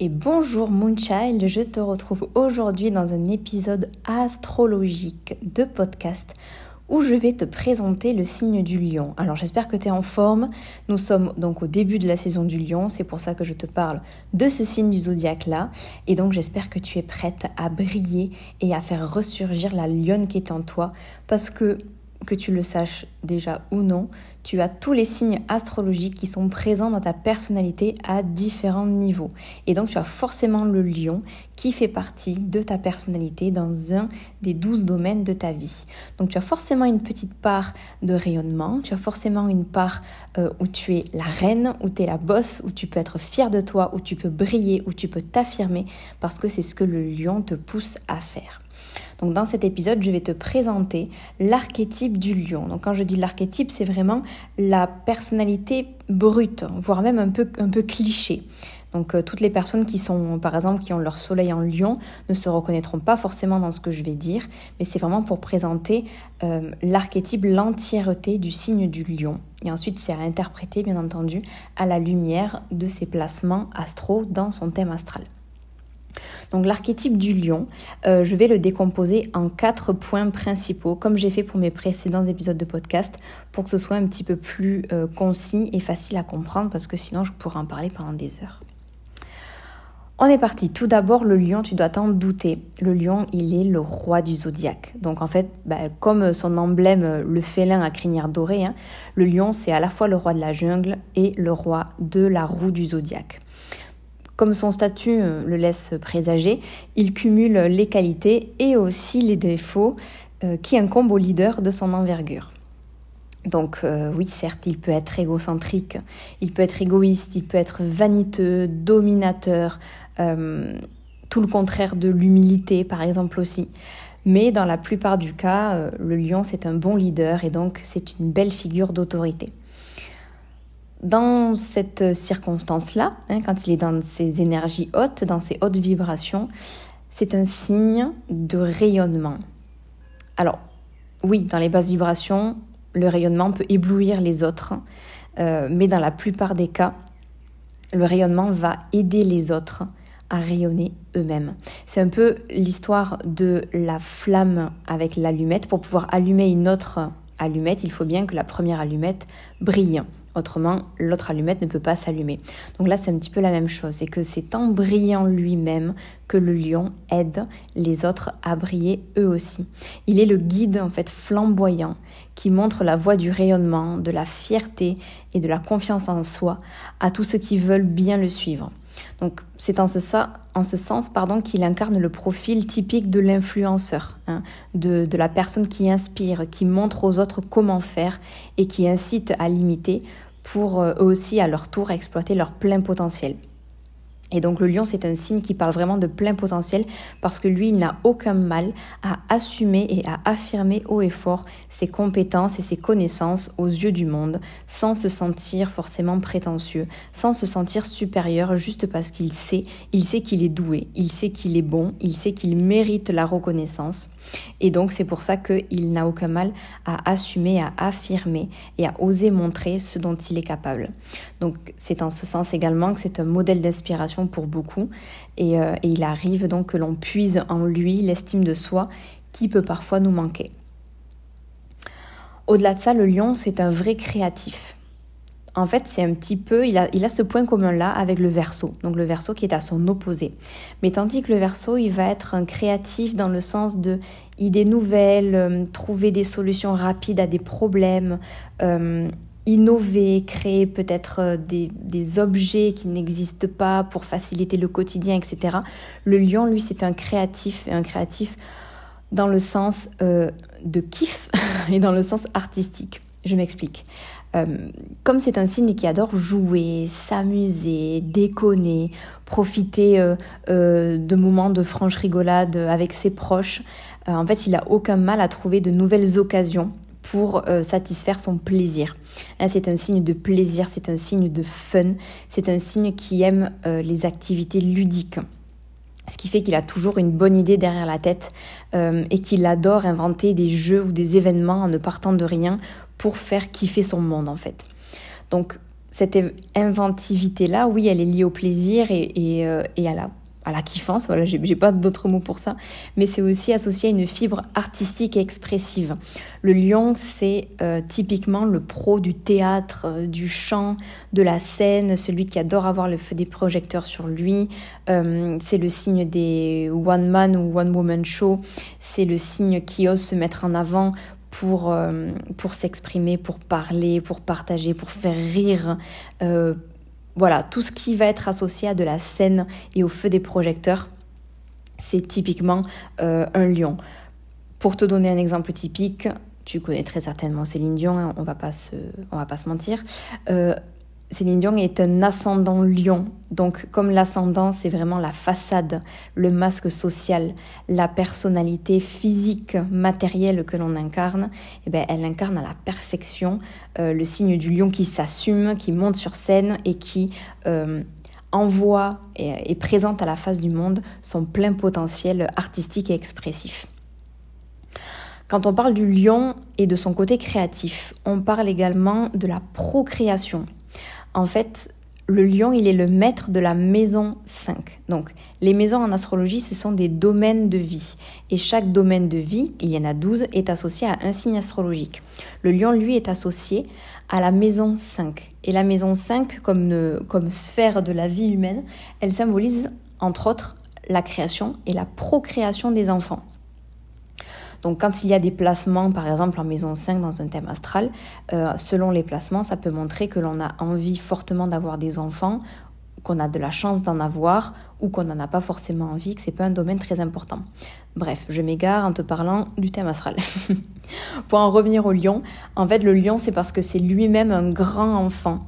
Et bonjour Moonchild, je te retrouve aujourd'hui dans un épisode astrologique de podcast où je vais te présenter le signe du lion. Alors j'espère que tu es en forme. Nous sommes donc au début de la saison du lion, c'est pour ça que je te parle de ce signe du zodiaque là. Et donc j'espère que tu es prête à briller et à faire ressurgir la lionne qui est en toi parce que que tu le saches déjà ou non, tu as tous les signes astrologiques qui sont présents dans ta personnalité à différents niveaux. Et donc tu as forcément le lion qui fait partie de ta personnalité dans un des douze domaines de ta vie. Donc tu as forcément une petite part de rayonnement, tu as forcément une part euh, où tu es la reine, où tu es la bosse, où tu peux être fier de toi, où tu peux briller, où tu peux t'affirmer, parce que c'est ce que le lion te pousse à faire. Donc dans cet épisode, je vais te présenter l'archétype du lion. Donc quand je dis l'archétype, c'est vraiment la personnalité brute, voire même un peu, un cliché. Donc euh, toutes les personnes qui sont, par exemple, qui ont leur soleil en lion ne se reconnaîtront pas forcément dans ce que je vais dire, mais c'est vraiment pour présenter euh, l'archétype, l'entièreté du signe du lion. Et ensuite, c'est à interpréter, bien entendu, à la lumière de ses placements astraux dans son thème astral. Donc l'archétype du lion, euh, je vais le décomposer en quatre points principaux, comme j'ai fait pour mes précédents épisodes de podcast, pour que ce soit un petit peu plus euh, concis et facile à comprendre, parce que sinon je pourrais en parler pendant des heures. On est parti. Tout d'abord, le lion, tu dois t'en douter. Le lion, il est le roi du zodiaque. Donc en fait, bah, comme son emblème, le félin à crinière dorée, hein, le lion, c'est à la fois le roi de la jungle et le roi de la roue du zodiaque. Comme son statut euh, le laisse présager, il cumule les qualités et aussi les défauts euh, qui incombent au leader de son envergure. Donc euh, oui, certes, il peut être égocentrique, il peut être égoïste, il peut être vaniteux, dominateur, tout le contraire de l'humilité par exemple aussi. Mais dans la plupart du cas, le lion, c'est un bon leader et donc c'est une belle figure d'autorité. Dans cette circonstance-là, hein, quand il est dans ses énergies hautes, dans ses hautes vibrations, c'est un signe de rayonnement. Alors, oui, dans les basses vibrations, le rayonnement peut éblouir les autres, euh, mais dans la plupart des cas, le rayonnement va aider les autres à rayonner eux-mêmes. C'est un peu l'histoire de la flamme avec l'allumette. Pour pouvoir allumer une autre allumette, il faut bien que la première allumette brille. Autrement, l'autre allumette ne peut pas s'allumer. Donc là, c'est un petit peu la même chose. C'est que c'est en brillant lui-même que le lion aide les autres à briller eux aussi. Il est le guide, en fait, flamboyant qui montre la voie du rayonnement, de la fierté et de la confiance en soi à tous ceux qui veulent bien le suivre. Donc c'est en ce, en ce sens qu'il incarne le profil typique de l'influenceur, hein, de, de la personne qui inspire, qui montre aux autres comment faire et qui incite à l'imiter pour euh, eux aussi à leur tour exploiter leur plein potentiel. Et donc le lion, c'est un signe qui parle vraiment de plein potentiel parce que lui, il n'a aucun mal à assumer et à affirmer haut et fort ses compétences et ses connaissances aux yeux du monde, sans se sentir forcément prétentieux, sans se sentir supérieur juste parce qu'il sait, il sait qu'il est doué, il sait qu'il est bon, il sait qu'il mérite la reconnaissance. Et donc c'est pour ça qu'il n'a aucun mal à assumer, à affirmer et à oser montrer ce dont il est capable. Donc c'est en ce sens également que c'est un modèle d'inspiration pour beaucoup et, euh, et il arrive donc que l'on puise en lui l'estime de soi qui peut parfois nous manquer. Au-delà de ça, le lion, c'est un vrai créatif en fait, c'est un petit peu, il a, il a ce point commun-là avec le verso, donc le verso qui est à son opposé. Mais tandis que le verso, il va être un créatif dans le sens de idées nouvelles, euh, trouver des solutions rapides à des problèmes, euh, innover, créer peut-être euh, des, des, objets qui n'existent pas pour faciliter le quotidien, etc. Le lion, lui, c'est un créatif, et un créatif dans le sens de kiff et dans le sens artistique. Je m'explique. Euh, comme c'est un signe qui adore jouer, s'amuser, déconner, profiter euh, euh, de moments de franche rigolade avec ses proches, en fait, il n'a aucun mal à trouver de nouvelles occasions pour satisfaire son plaisir. C'est un signe de plaisir, c'est un signe de fun, c'est un signe qui aime les activités ludiques. Ce qui fait qu'il a toujours une bonne idée derrière la tête et qu'il adore inventer des jeux ou des événements en ne partant de rien pour faire kiffer son monde en fait. Donc cette inventivité-là, oui, elle est liée au plaisir et, euh, et à la à la kiffance, voilà, j'ai pas d'autres mots pour ça, mais c'est aussi associé à une fibre artistique et expressive. Le lion, c'est euh, typiquement le pro du théâtre, euh, du chant, de la scène, celui qui adore avoir le feu des projecteurs sur lui. Euh, c'est le signe des one man ou one woman show. C'est le signe qui ose se mettre en avant pour, pour s'exprimer, pour parler, pour partager, pour faire rire voilà, tout ce qui va être associé à de la scène et au feu des projecteurs, c'est typiquement euh, un lion. Pour te donner un exemple typique, tu connais très certainement Céline Dion, hein, on va va pas se mentir. Euh, Céline Dion est un ascendant lion. Donc comme l'ascendant, c'est vraiment la façade, le masque social, la personnalité physique, matérielle que l'on incarne, eh bien, elle incarne à la perfection euh, le signe du lion qui s'assume, qui monte sur scène et qui euh, envoie et, et présente à la face du monde son plein potentiel artistique et expressif. Quand on parle du lion et de son côté créatif, on parle également de la procréation. En fait, le lion, il est le maître de la maison 5. Donc, les maisons en astrologie, ce sont des domaines de vie. Et chaque domaine de vie, il y en a 12, est associé à un signe astrologique. Le lion, lui, est associé à la maison 5. Et la maison 5, comme, comme sphère de la vie humaine, elle symbolise, entre autres, la création et la procréation des enfants. Donc quand il y a des placements, par exemple en maison 5 dans un thème astral, euh, selon les placements, ça peut montrer que l'on a envie fortement d'avoir des enfants, qu'on a de la chance d'en avoir ou qu'on n'en a pas forcément envie, que c'est pas un domaine très important. Bref, je m'égare en te parlant du thème astral. Pour en revenir au lion, en fait le lion c'est parce que c'est lui-même un grand enfant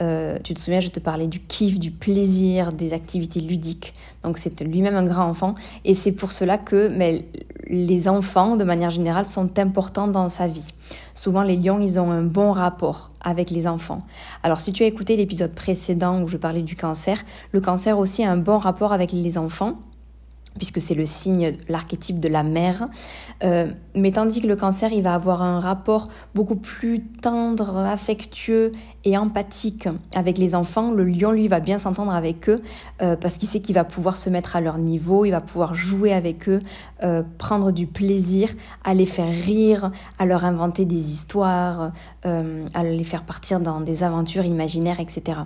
euh, tu te souviens, je te parlais du kiff, du plaisir, des activités ludiques. Donc c'est lui-même un grand enfant. Et c'est pour cela que mais, les enfants, de manière générale, sont importants dans sa vie. Souvent, les lions, ils ont un bon rapport avec les enfants. Alors si tu as écouté l'épisode précédent où je parlais du cancer, le cancer aussi a un bon rapport avec les enfants puisque c'est le signe, l'archétype de la mère. Euh, mais tandis que le cancer, il va avoir un rapport beaucoup plus tendre, affectueux et empathique avec les enfants, le lion, lui, va bien s'entendre avec eux euh, parce qu'il sait qu'il va pouvoir se mettre à leur niveau, il va pouvoir jouer avec eux, euh, prendre du plaisir, à les faire rire, à leur inventer des histoires, à les faire partir dans des aventures imaginaires, etc.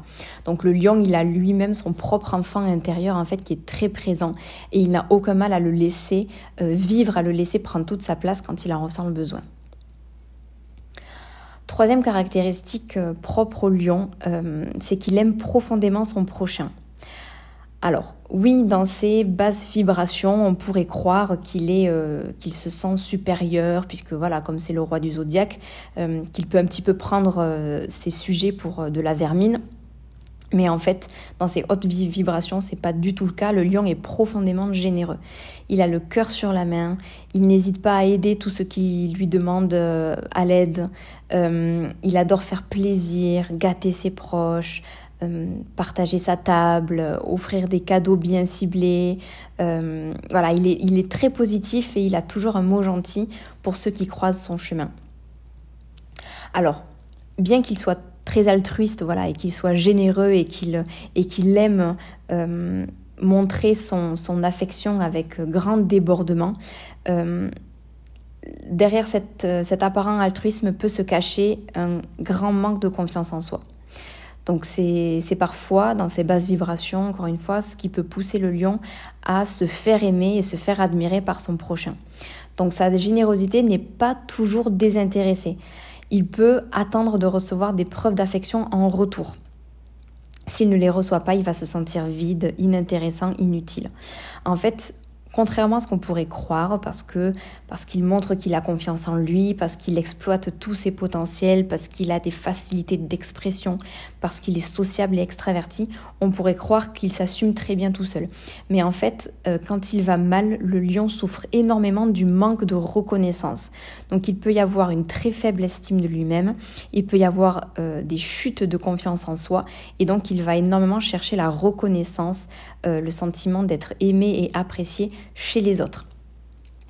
Donc le lion, il a lui-même son propre enfant intérieur, en fait, qui est très présent et il n'a aucun mal à le laisser vivre, à le laisser prendre toute sa place quand il en ressent le besoin. Troisième caractéristique euh, propre au lion, euh, c'est qu'il aime profondément son prochain. Alors, oui, dans ses basses vibrations, on pourrait croire qu'il est, euh, qu'il se sent supérieur, puisque voilà, comme c'est le roi du zodiaque, qu'il peut un petit peu prendre ses sujets pour de la vermine. Mais en fait, dans ces hautes vibrations, c'est pas du tout le cas. Le lion est profondément généreux. Il a le cœur sur la main. Il n'hésite pas à aider tous ceux qui lui demandent euh, à l'aide. Euh, il adore faire plaisir, gâter ses proches, euh, partager sa table, offrir des cadeaux bien ciblés. voilà, il est, il est très positif et il a toujours un mot gentil pour ceux qui croisent son chemin. Alors, bien qu'il soit très altruiste, voilà, et qu'il soit généreux et qu'il et qu'il aime euh, montrer son, son, affection avec grand débordement. Euh, derrière cette, cet apparent altruisme peut se cacher un grand manque de confiance en soi. Donc c'est parfois dans ces basses vibrations, encore une fois, ce qui peut pousser le lion à se faire aimer et se faire admirer par son prochain. Donc sa générosité n'est pas toujours désintéressée il peut attendre de recevoir des preuves d'affection en retour. S'il ne les reçoit pas, il va se sentir vide, inintéressant, inutile. En fait, contrairement à ce qu'on pourrait croire, parce que parce qu'il montre qu'il a confiance en lui, parce qu'il exploite tous ses potentiels, parce qu'il a des facilités d'expression, parce qu'il est sociable et extraverti, on pourrait croire qu'il s'assume très bien tout seul. Mais en fait, euh, quand il va mal, le lion souffre énormément du manque de reconnaissance. Donc il peut y avoir une très faible estime de lui-même, il peut y avoir euh, des chutes de confiance en soi, et donc il va énormément chercher la reconnaissance, euh, le sentiment d'être aimé et apprécié chez les autres.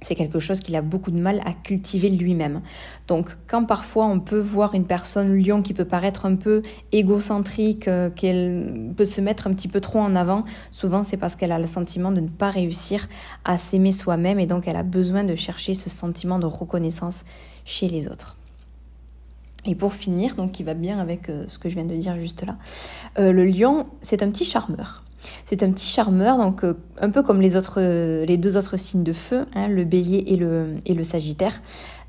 c'est quelque chose qu'il a beaucoup de mal à cultiver lui-même. Donc quand parfois on peut voir une personne lion qui peut paraître un peu égocentrique, euh, qu'elle peut se mettre un petit peu trop en avant, souvent c'est parce qu'elle a le sentiment de ne pas réussir à s'aimer soi-même et donc elle a besoin de chercher ce sentiment de reconnaissance chez les autres. Et pour finir, donc qui va bien avec euh, ce que je viens de dire juste là, euh, le lion, c'est un petit charmeur. C'est un petit charmeur, donc euh, un peu comme les, autres, les deux autres signes de feu, hein, le bélier et le, et le sagittaire.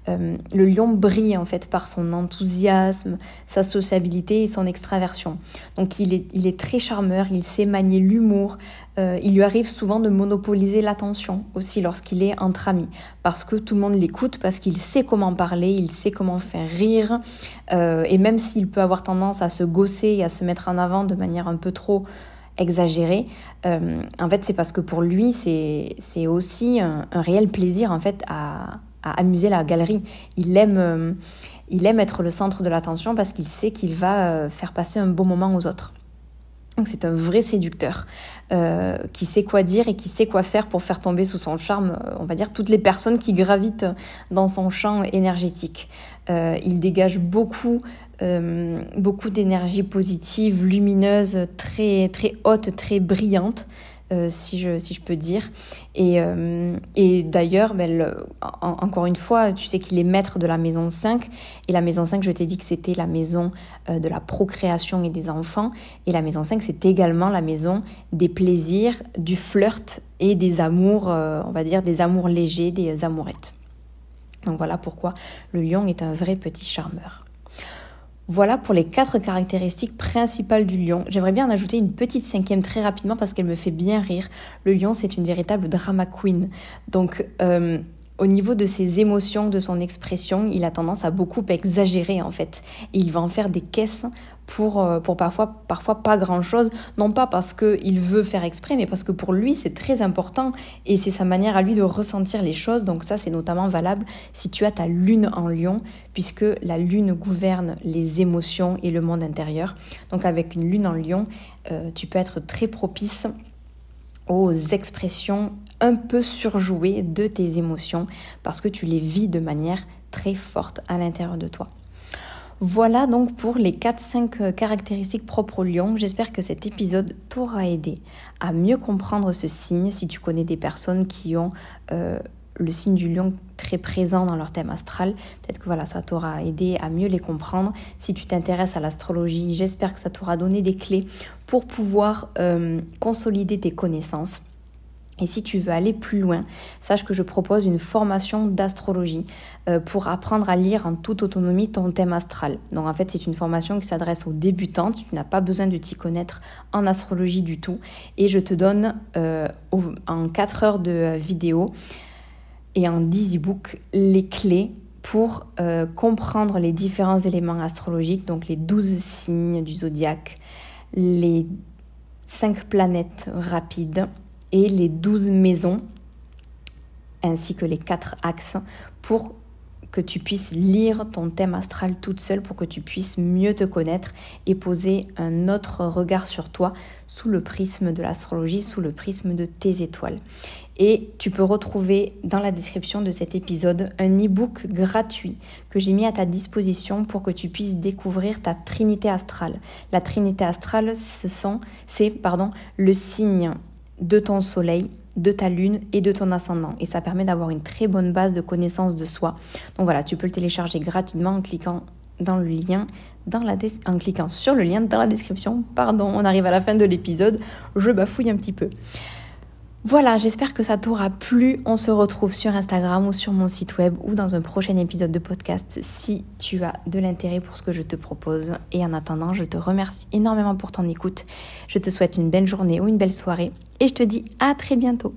Euh, le lion brille en fait par son enthousiasme, sa sociabilité et son extraversion. Donc il est, il est très charmeur, il sait manier l'humour, euh, il lui arrive souvent de monopoliser l'attention aussi lorsqu'il est entre amis, parce que tout le monde l'écoute, parce qu'il sait comment parler, il sait comment faire rire, et même s'il peut avoir tendance à se gausser et à se mettre en avant de manière un peu trop exagéré. Euh, en fait, c'est parce que pour lui, c'est aussi un, réel plaisir en fait à, amuser la galerie. Il aime, euh, il aime être le centre de l'attention parce qu'il sait qu'il va euh, faire passer un beau moment aux autres. Donc c'est un vrai séducteur qui sait quoi dire et qui sait quoi faire pour faire tomber sous son charme, on va dire, toutes les personnes qui gravitent dans son champ énergétique. Il dégage beaucoup euh, beaucoup d'énergie positive, lumineuse, très, très haute, très brillante. Euh, si, je, si je peux dire. Et, euh, et d'ailleurs, ben, encore une fois, tu sais qu'il est maître de la maison 5. Et la maison 5, je t'ai dit que c'était la maison de la procréation et des enfants. Et la maison 5, c'est également la maison des plaisirs, du flirt et des amours, on va dire des amours légers, des amourettes. Donc voilà pourquoi le lion est un vrai petit charmeur. Voilà pour les quatre caractéristiques principales du lion. J'aimerais bien en ajouter une petite cinquième très rapidement parce qu'elle me fait bien rire. Le lion, c'est une véritable drama queen. Donc, euh, au niveau de ses émotions, de son expression, il a tendance à beaucoup exagérer en fait. il va en faire des caisses pour, euh, pour parfois, parfois pas grand-chose, non pas parce qu'il veut faire exprès, mais parce que pour lui c'est très important et c'est sa manière à lui de ressentir les choses. Donc ça c'est notamment valable si tu as ta lune en lion, puisque la lune gouverne les émotions et le monde intérieur. Donc avec une lune en lion, euh, tu peux être très propice aux expressions un peu surjouées de tes émotions parce que tu les vis de manière très forte à l'intérieur de toi. Voilà donc pour les 4-5 euh, caractéristiques propres au lion. J'espère que cet épisode t'aura aidé à mieux comprendre ce signe si tu connais des personnes qui ont euh, le signe du lion très présent dans leur thème astral. Peut-être que voilà, ça t'aura aidé à mieux les comprendre. Si tu t'intéresses à l'astrologie, j'espère que ça t'aura donné des clés pour pouvoir euh, consolider tes connaissances. Et si tu veux aller plus loin, sache que je propose une formation d'astrologie euh, pour apprendre à lire en toute autonomie ton thème astral. Donc en fait, c'est une formation qui s'adresse aux débutantes. Tu n'as pas besoin de t'y connaître en astrologie du tout. Et je te donne euh, en 4 heures de vidéo et en 10 e-books les clés pour euh, comprendre les différents éléments astrologiques, donc les 12 signes du zodiaque, les 5 planètes rapides et les 12 maisons, ainsi que les 4 axes, pour que tu puisses lire ton thème astral toute seule, pour que tu puisses mieux te connaître et poser un autre regard sur toi sous le prisme de l'astrologie, sous le prisme de tes étoiles. Et tu peux retrouver dans la description de cet épisode un e-book gratuit que j'ai mis à ta disposition pour que tu puisses découvrir ta trinité astrale. La trinité astrale, c'est pardon, le signe de ton soleil, de ta lune et de ton ascendant. Et ça permet d'avoir une très bonne base de connaissance de soi. Donc voilà, tu peux le télécharger gratuitement en cliquant dans le lien en cliquant sur le lien dans la description. Pardon, on arrive à la fin de l'épisode, je bafouille un petit peu. Voilà, j'espère que ça t'aura plu. On se retrouve sur Instagram ou sur mon site web ou dans un prochain épisode de podcast si tu as de l'intérêt pour ce que je te propose. Et en attendant, je te remercie énormément pour ton écoute. Je te souhaite une belle journée ou une belle soirée et je te dis à très bientôt.